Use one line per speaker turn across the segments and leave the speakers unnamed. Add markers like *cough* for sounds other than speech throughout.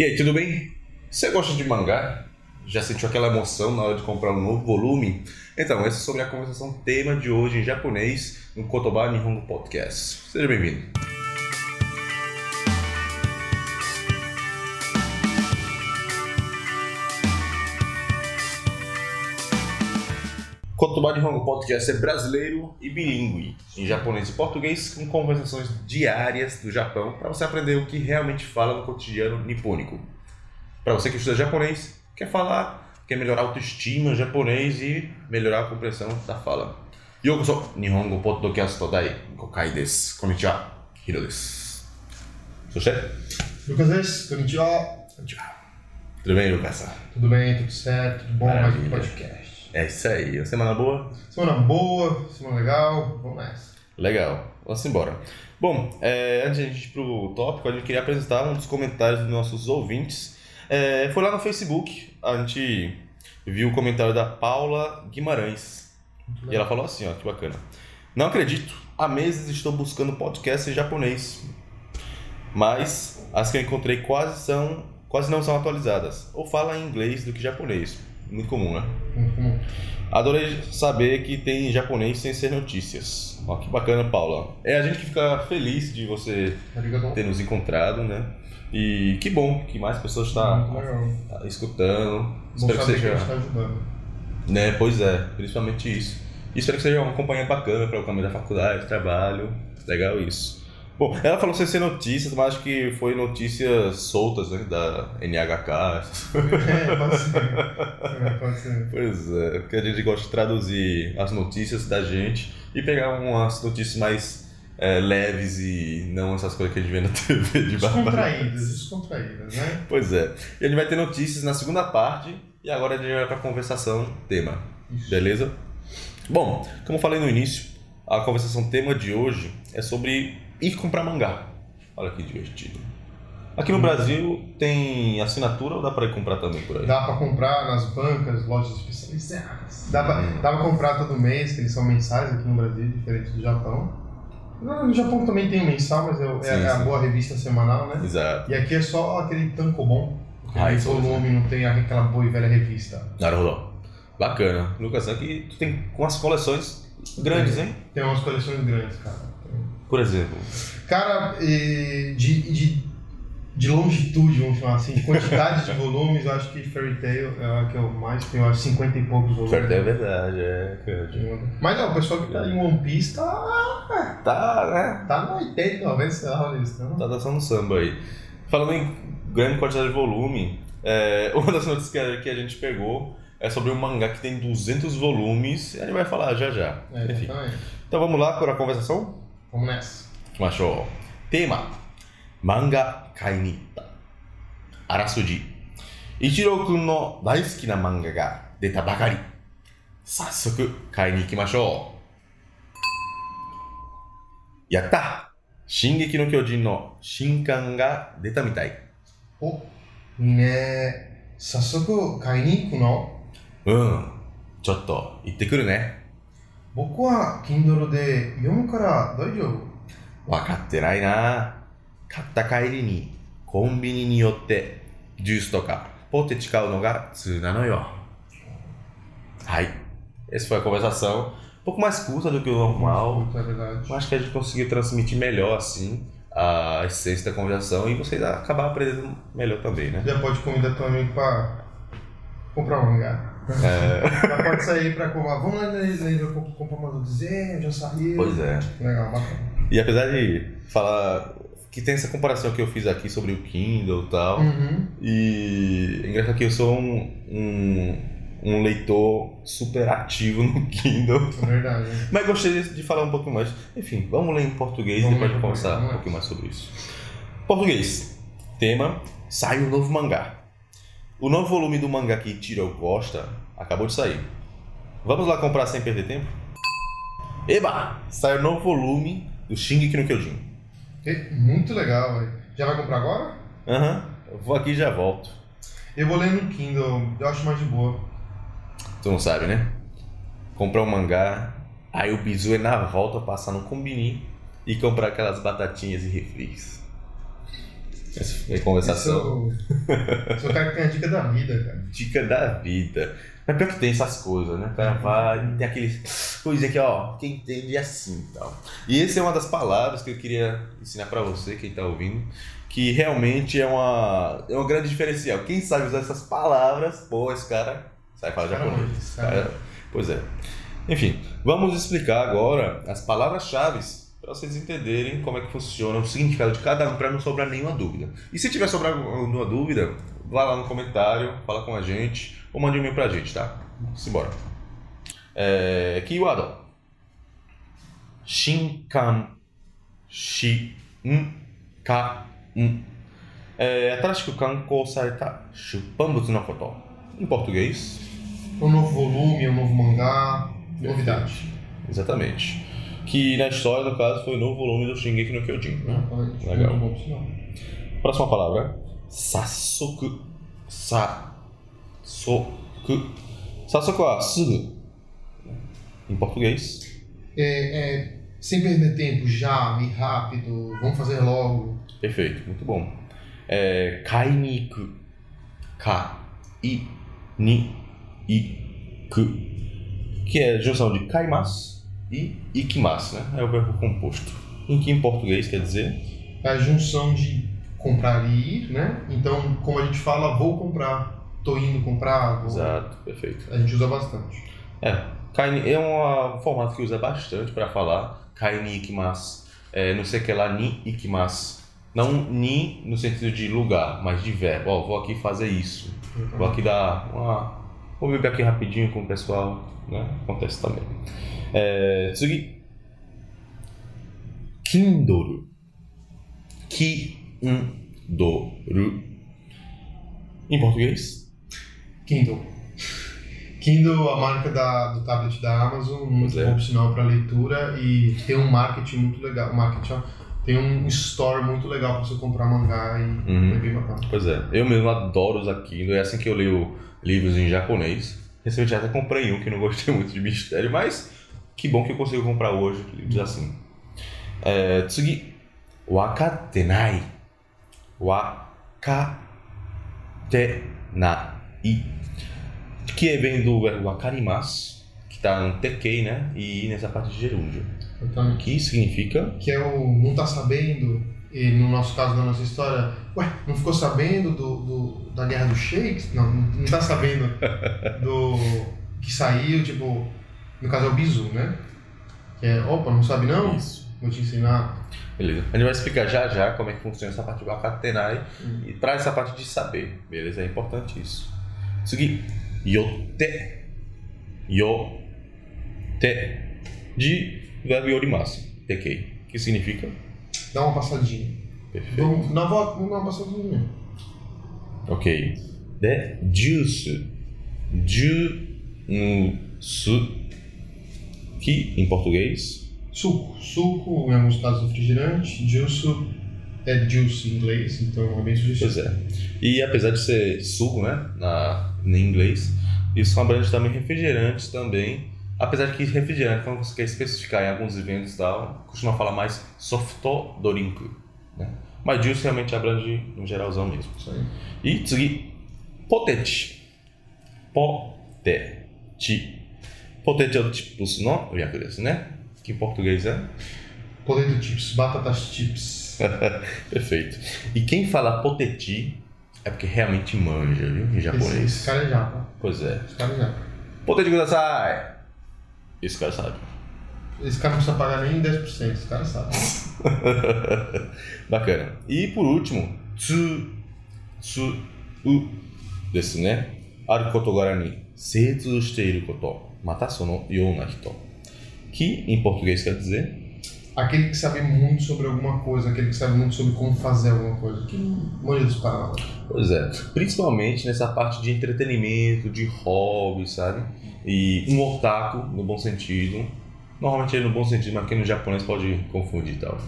E aí, tudo bem? Você gosta de mangá? Já sentiu aquela emoção na hora de comprar um novo volume? Então, esse é sobre a conversação tema de hoje em japonês no Kotoba Nihongo Podcast. Seja bem-vindo. Kotoba Nihongo Podcast é brasileiro e bilíngue, em japonês e português, com conversações diárias do Japão, para você aprender o que realmente fala no cotidiano nipônico. Para você que estuda japonês, quer falar, quer melhorar a autoestima japonês e melhorar a compreensão da fala. Yokoso Nihongo Podcast Dai Gokai desu. Konnichiwa, Hiro desu. Você?
Lucas desu, konnichiwa. Konnichiwa.
Tudo bem, Lucas?
Tudo bem, tudo certo, tudo bom, mais um
Maravilha.
podcast.
É isso aí. Semana boa?
Semana boa, semana legal, vamos nessa.
Legal, vamos embora. Bom, é, antes de a gente ir pro tópico, a gente queria apresentar um dos comentários dos nossos ouvintes. É, foi lá no Facebook, a gente viu o comentário da Paula Guimarães. E ela falou assim, ó, que bacana. Não acredito, há meses estou buscando podcast em japonês. Mas as que eu encontrei quase são quase não são atualizadas. Ou falam em inglês do que japonês. Muito comum, né?
Hum,
Adorei saber que tem japonês sem ser notícias. Ó, que bacana, Paula. É a gente que fica feliz de você
Obrigado.
ter nos encontrado, né? E que bom que mais pessoas estão
Muito legal.
escutando.
Bom
Espero que
que
seja.
a gente tá ajudando.
Né, pois é, principalmente isso. E espero que seja uma companhia bacana para o caminho da faculdade, trabalho. Legal isso. Bom, ela falou sem ser notícias, mas acho que foi notícias soltas, né? Da NHK.
É, pode ser. É, pode ser.
Pois é, porque a gente gosta de traduzir as notícias da gente e pegar umas notícias mais é, leves e não essas coisas que a gente vê na *laughs* TV de.
Descontraídas, descontraídas, né?
Pois é. E a gente vai ter notícias na segunda parte e agora a gente vai para a conversação tema.
Isso.
Beleza? Bom, como eu falei no início, a conversação tema de hoje é sobre ir comprar mangá. Olha que divertido. Aqui no
Hum.
Brasil tem assinatura ou dá para ir comprar também por aí?
Dá pra comprar nas bancas, lojas especializadas. Dá pra,
Hum.
dá pra comprar todo mês, que eles são mensais aqui no Brasil, diferente do Japão. No Japão também tem o mensal, mas é, o- é
Sim,
a
sim.
boa revista semanal, né?
Exato.
E aqui é só aquele tankobon.
Ah, isso
volume, não tem aquela boa e velha revista.
Naruto. Bacana. Lucas, aqui tu tem com as coleções grandes, hein?
Tem umas coleções grandes, cara.
Por exemplo.
Cara, de, de, de longitude, vamos chamar assim, de quantidade de *laughs* volumes, eu acho que Fairy Tail é a que eu mais tenho, acho 50 e poucos volumes.
Certo, é verdade, é.
Mas não, o pessoal que tá em One Piece tá,
Tá, né?
tá no 80, 90, sei lá, estão.
Tá dançando samba aí. Falando em grande quantidade de volume, é, *laughs* uma das notícias que a, que a gente pegou é sobre um mangá que tem 200 volumes e a gente vai falar já já.
É,
Enfim. Então vamos lá para a conversação?
Vamos nessa.
行きましょう。テーマ、漫画買いに行った。あらすじ。一郎くんの大好きな漫画が出たばかり。早速買いに行きましょう。やった進撃の巨人の新刊が出たみたい。
お、いいね。早速買いに行くの？
うん。ちょっと行ってくるね。
僕は Kindle で読むから大丈夫。
わかってないな買った帰りにコンビニに寄ってジュースとかポテチ買うのが普通なのよ。はい。Essa foi a conversação. Um pouco mais curta do que o normal.
Puta, é verdade.
Eu acho que a gente conseguiu transmitir melhor assim a essência da conversação e vocês acabar aprendendo melhor também, né?
Já pode convidar teu amigo pra comprar um mangá.
É,
Já pode sair pra comprar. Vamos lá na comprar uma desenho, já saiu.
pois é.
Legal, bacana.
E apesar de falar que tem essa comparação que eu fiz aqui sobre o Kindle e tal,
Uhum.
E é engraçado que eu sou um, um, um leitor super ativo no Kindle.
É verdade.
Mas gostei de, falar um pouco mais. Enfim, vamos ler em português
Vamos
e depois conversar um pouquinho mais sobre isso. Português. Tema: sai um novo mangá. O novo volume do mangá que Tiro gosta acabou de sair. Vamos lá comprar sem perder tempo? Eba! Sai o novo volume do Shingeki no Kyojin.
Muito legal, velho. Já vai comprar agora?
Aham, eu vou aqui e já volto.
Eu vou ler no Kindle, eu acho mais de boa.
Tu não sabe, né? Comprar um mangá, aí o bizu é na volta passar no combini e comprar aquelas batatinhas e refris. Essa a conversação.
Isso- Sou o cara que tem a dica da vida, cara.
Dica da vida. Mas pior que tem essas coisas, né? O cara vai, tem aqueles coisinha que, ó, quem entende é assim e tal. E essa é uma das palavras que eu queria ensinar pra você, quem tá ouvindo, que realmente é uma, é uma grande diferencial. Quem sabe usar essas palavras, pô, esse cara sabe falar japonês.
cara-
Cara, Pois é. Enfim, vamos explicar agora as palavras-chave para vocês entenderem como é que funciona o significado de cada um, para não sobrar nenhuma dúvida. E se tiver sobrando alguma dúvida, vá lá no comentário, fala com a gente, ou mande um e-mail para a gente, tá? Simbora. É, Kiwado. Shinkan. Shin. Ka. É, atrás que o Kanko Sarita. Chupamos no Em português.
Um novo volume, um novo mangá. Novidade.
Exatamente. Que na história, no caso, foi o novo volume do Shingeki no Kyojin. Né? Legal.
Bom, por sinal.
Próxima palavra. Sa-so-ku. Sassoku é sugu. Em português.
É, é, sem perder tempo, já, e rápido, vamos fazer logo.
Perfeito, muito bom. É, kai ni iku. Ka. I. Ni. Iku. Que é a junção de kaimasu e ikimasu, né? É o verbo composto. Em que em português quer dizer
É a junção de comprar e ir, né? Então, como a gente fala, vou comprar, tô indo comprar, vou...
Exato, perfeito.
a gente usa bastante.
É, é um, um formato que usa bastante para falar kaini ikimasu. É, não sei que lá, ni ikimasu. Não ni no sentido de lugar, mas de verbo. Ó, vou aqui fazer isso. Vou aqui dar uma... Vou beber aqui rapidinho com o pessoal, né? Acontece também. É, tsugi. Kindle. Kindle. Em português?
Kindle. Kindle, a marca da, do tablet da Amazon, muito
Pois é.
bom sinal para leitura e tem um marketing muito legal. Marketing, tem um store muito legal para você comprar mangá e
Uhum.
é bem bacana.
Pois é, eu mesmo adoro usar Kindle, é assim que eu leio livros em japonês. Recentemente até comprei um que não gostei muito de mistério, mas que bom que eu consigo comprar hoje livros assim. É, tsugi, wakatenai. Wakatenai. Que vem do verbo wakarimasu, que está no TK, né? E nessa parte de gerúndio.
Então,
Que significa
que é o não tá sabendo, e no nosso caso, da nossa história, ué, não ficou sabendo do, do- da guerra dos sheiks? Não, não tá sabendo do *laughs* que saiu, tipo, no caso é o bizu, né? Que é, opa, não sabe não?
isso.
Vou te ensinar.
Beleza. A gente vai explicar já já como é que funciona essa parte do Wakatenai
Uhum.
e para essa parte de saber, beleza? É importante isso. Tsugi, yotte. Yotte. De verbo yorimasu. TK. Que significa?
Dá uma passadinha.
Perfeito.
Vamos, dá uma, vamos dar uma passadinha.
Ok. De juice. Juice. Que em português
Suco. Suco, em alguns casos, refrigerante. Juice é juice em inglês, então é bem
Pois
sugestivo.
é. E apesar de ser suco, né, na, em inglês, isso abrange também refrigerantes também. Apesar de que refrigerante, quando você quer especificar em alguns eventos e tal, costuma falar mais soft drink, né? Mas juice realmente abrange no geralzão mesmo.
Isso aí.
E tsugi, potete. Potete. Potatoes no né? Que em português é?
Potato chips, batatas chips. *laughs*
Perfeito. E quem fala poteti é porque realmente manja, viu? Em japonês.
Esse, esse cara é japa.
Pois é.
Esse cara é japa.
Poteti kudasai! Esse cara sabe.
Esse cara não precisa pagar nem 10%, esse cara sabe. *laughs*
Bacana. E por último, tsu, tsu, u, desse, né? Aru koto ni seizu shite koto. Matasono no que em português quer dizer
aquele que sabe muito sobre alguma coisa, aquele que sabe muito sobre como fazer alguma coisa, que maioria dos palavras.
Pois é, principalmente nessa parte de entretenimento, de hobby, sabe? E um otaku, no bom sentido, normalmente é no bom sentido, mas quem no japonês pode confundir e tal.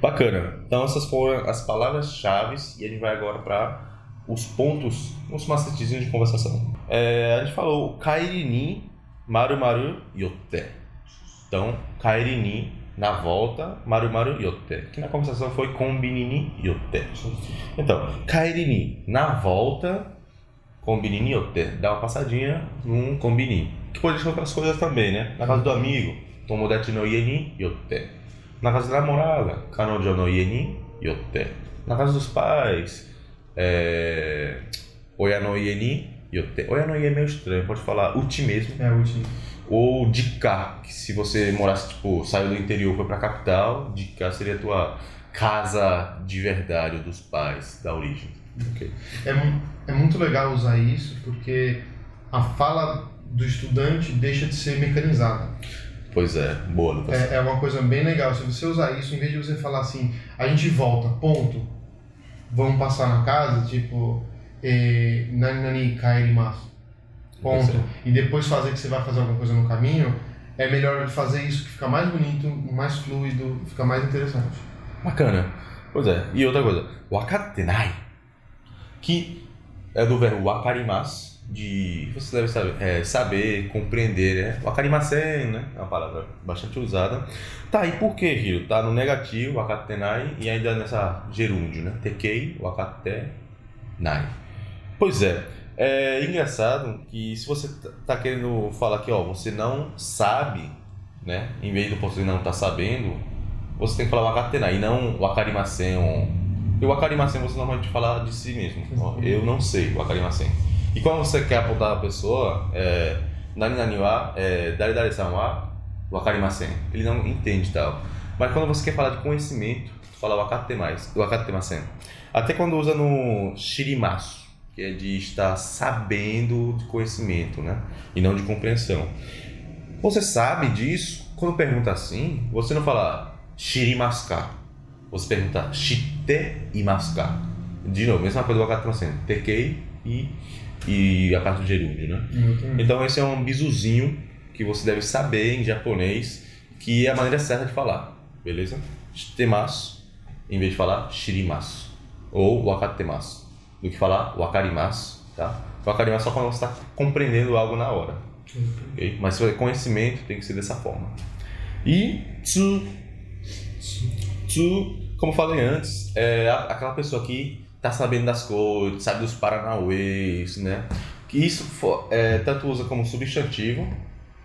Bacana, então essas foram as palavras-chave e a gente vai agora para os pontos, uns macetezinhos de conversação. É, a gente falou Kairinin, ni maru maru yotte. Então, kairi ni na volta, maru maru yotte. Que na conversação foi kombini ni yotte. Então, kaeri ni, na volta, kombini ni yotte. Dá uma passadinha num kombini. Que pode ser outras coisas também, né? Na casa do amigo, tomodachi no ie ni yotte. Na casa da namorada, kanojo no ie ni yotte. Na casa dos pais, é... oya no ie ni yotte. Oya no ie é meio estranho, pode falar uchi mesmo.
É último.
Ou de cá, que se você morasse, tipo, saiu do interior foi pra capital, de cá seria a tua casa de verdade, dos pais, da origem. Ok.
É, é muito legal usar isso porque a fala do estudante deixa de ser mecanizada.
Pois é, boa, Lucas.
É, é uma coisa bem legal. Se você usar isso, em vez de você falar assim, a gente volta, ponto, vamos passar na casa, tipo, eh, nani nani kaerimasu, ponto, e depois fazer que você vai fazer alguma coisa no caminho, é melhor fazer isso que fica mais bonito, mais fluido, fica mais interessante.
Bacana. Pois é. E outra coisa, wakatenai, que é do verbo wakarimasu, de você deve saber, é, saber compreender, né? Wakarimasen, né? É uma palavra bastante usada. Tá, e por que, Hiro? Tá no negativo, wakatenai, e ainda nessa gerúndio, né? Tekei, wakatenai. Pois é, é engraçado que se você tá- tá querendo falar que, ó, você não sabe, né? Em vez do você não tá sabendo, você tem que falar wakatenai e não wakarimasen. E o wakarimasen você normalmente fala de si mesmo. Ó, eu não sei wakarimasen. E quando você quer apontar a pessoa, é, nani nani wa, é, dare dare san wa wakarimasen. Ele não entende tal. Mas quando você quer falar de conhecimento, fala wakatemasen. Até quando usa no shirimasu, que é de estar sabendo de conhecimento, né? E não de compreensão. Você sabe disso? Quando pergunta assim, você não fala shirimasu. Você pergunta shite. De novo, mesma coisa do wakatemasen. Tekei e, e a parte do gerúndio, né? Então esse é um bisuzinho que você deve saber em japonês, que é a maneira certa de falar, beleza? Shitemasu, em vez de falar shirimasu, ou wakatemasu, do que falar wakarimasu, tá? Wakarimasu só quando você está compreendendo algo na hora, ok? Mas for conhecimento, tem que ser dessa forma. E tsu, tsu, como falei antes, é aquela pessoa que tá sabendo das coisas, sabe dos paranauês, né? Que isso fo- é, tanto usa como substantivo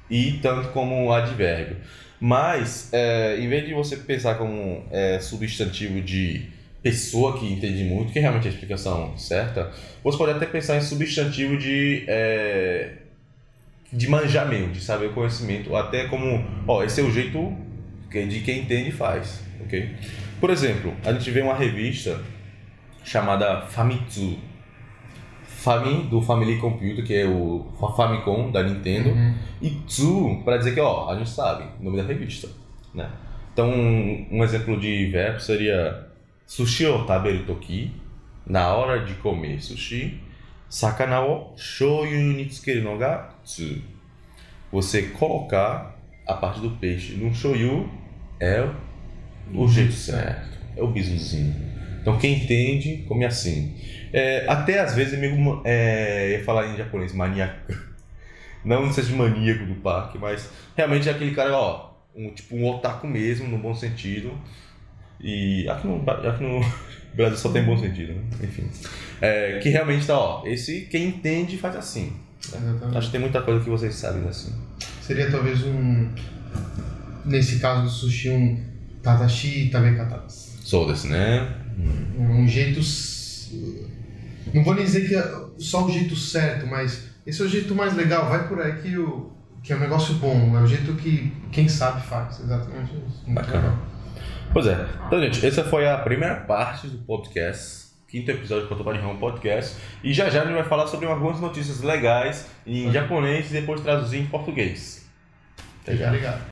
e tanto como advérbio. Mas, é, em vez de você pensar como é, substantivo de pessoa que entende muito, que realmente é a explicação certa, você pode até pensar em substantivo de, é, de manjamento, de saber o conhecimento, ou até como, ó, esse é o jeito de quem entende e faz, ok? Por exemplo, a gente vê uma revista chamada Famitsu. Fami, do Family Computer, que é o Famicom da Nintendo.
Uhum.
E Tsu, para dizer que, ó, a gente sabe, o nome da revista, né? Então, um, um exemplo de verbo seria Sushi o taberu toki, na hora de comer sushi, sakana o shoyu ni tsukeru no ga tsu. Você colocar a parte do peixe no shoyu é o, jeito certo, é o bisuzinho. Então, quem entende, come assim. É, até às vezes é meio. É, ia falar em japonês, maníaco. *laughs* Não seja maníaco do parque, mas realmente é aquele cara, ó, um, tipo um otaku mesmo, no bom sentido. E aqui no, aqui no *laughs* Brasil só tem bom sentido, né? Enfim. É, que realmente tá, ó, esse quem entende faz assim.
Exatamente.
Acho que tem muita coisa que vocês sabem assim.
Seria talvez um. Nesse caso do sushi, um tadashi tabekatadas.
Sou desse, né?
Um jeito. Não vou nem dizer que é só o jeito certo, mas esse é o jeito mais legal. Vai por aí que, o, que é um negócio bom. É o jeito que quem sabe faz. Exatamente isso. Muito
Bacana.
legal.
Pois é. Então, gente, essa foi a primeira parte do podcast. Quinto episódio do Cotopaxi Ramo Podcast. E já já a gente vai falar sobre algumas notícias legais em japonês e depois traduzir em português. Até já.
Obrigado.